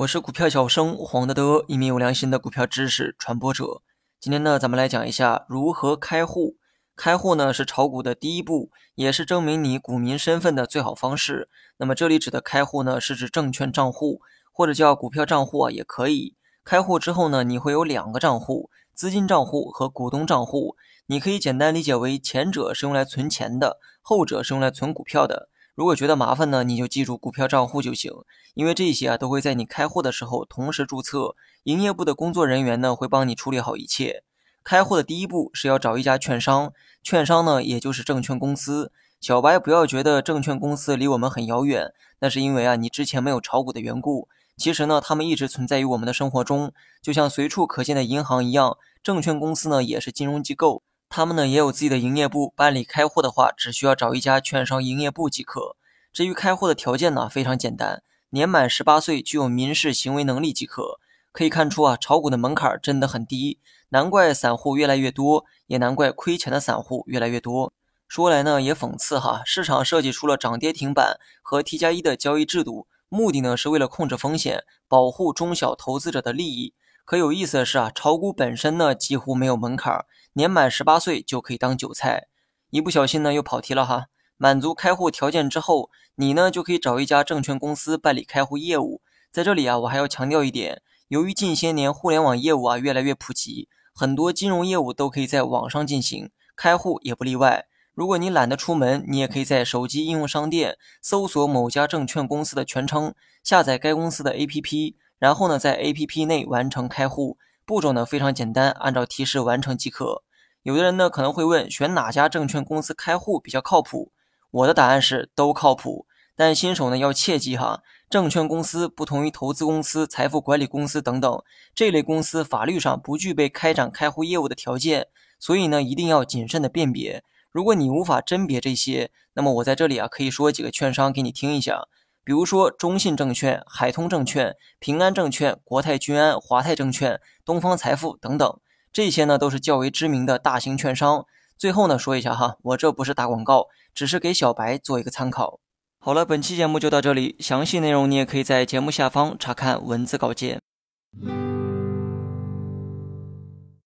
我是股票小生黄德德，一名有良心的股票知识传播者。今天呢，咱们来讲一下如何开户。开户呢是炒股的第一步，也是证明你股民身份的最好方式。那么这里指的开户呢，是指证券账户或者叫股票账户啊，也可以。开户之后呢，你会有两个账户：资金账户和股东账户。你可以简单理解为，前者是用来存钱的，后者是用来存股票的。如果觉得麻烦呢，你就记住股票账户就行，因为这些啊都会在你开户的时候同时注册，营业部的工作人员呢会帮你处理好一切。开户的第一步是要找一家券商，券商呢也就是证券公司。小白不要觉得证券公司离我们很遥远，那是因为啊你之前没有炒股的缘故。其实呢，他们一直存在于我们的生活中，就像随处可见的银行一样，证券公司呢也是金融机构。他们呢也有自己的营业部，办理开户的话，只需要找一家券商营业部即可。至于开户的条件呢，非常简单，年满十八岁，具有民事行为能力即可。可以看出啊，炒股的门槛真的很低，难怪散户越来越多，也难怪亏钱的散户越来越多。说来呢也讽刺哈，市场设计出了涨跌停板和 T 加一的交易制度，目的呢是为了控制风险，保护中小投资者的利益。可有意思的是啊，炒股本身呢几乎没有门槛，年满十八岁就可以当韭菜。一不小心呢又跑题了哈。满足开户条件之后，你呢就可以找一家证券公司办理开户业务。在这里啊，我还要强调一点，由于近些年互联网业务啊越来越普及，很多金融业务都可以在网上进行，开户也不例外。如果你懒得出门，你也可以在手机应用商店搜索某家证券公司的全称，下载该公司的 APP。然后呢，在 A P P 内完成开户步骤呢非常简单，按照提示完成即可。有的人呢可能会问，选哪家证券公司开户比较靠谱？我的答案是都靠谱，但新手呢要切记哈，证券公司不同于投资公司、财富管理公司等等这类公司，法律上不具备开展开户业务的条件，所以呢一定要谨慎的辨别。如果你无法甄别这些，那么我在这里啊可以说几个券商给你听一下。比如说，中信证券、海通证券、平安证券、国泰君安、华泰证券、东方财富等等，这些呢都是较为知名的大型券商。最后呢说一下哈，我这不是打广告，只是给小白做一个参考。好了，本期节目就到这里，详细内容你也可以在节目下方查看文字稿件。